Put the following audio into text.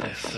Yes,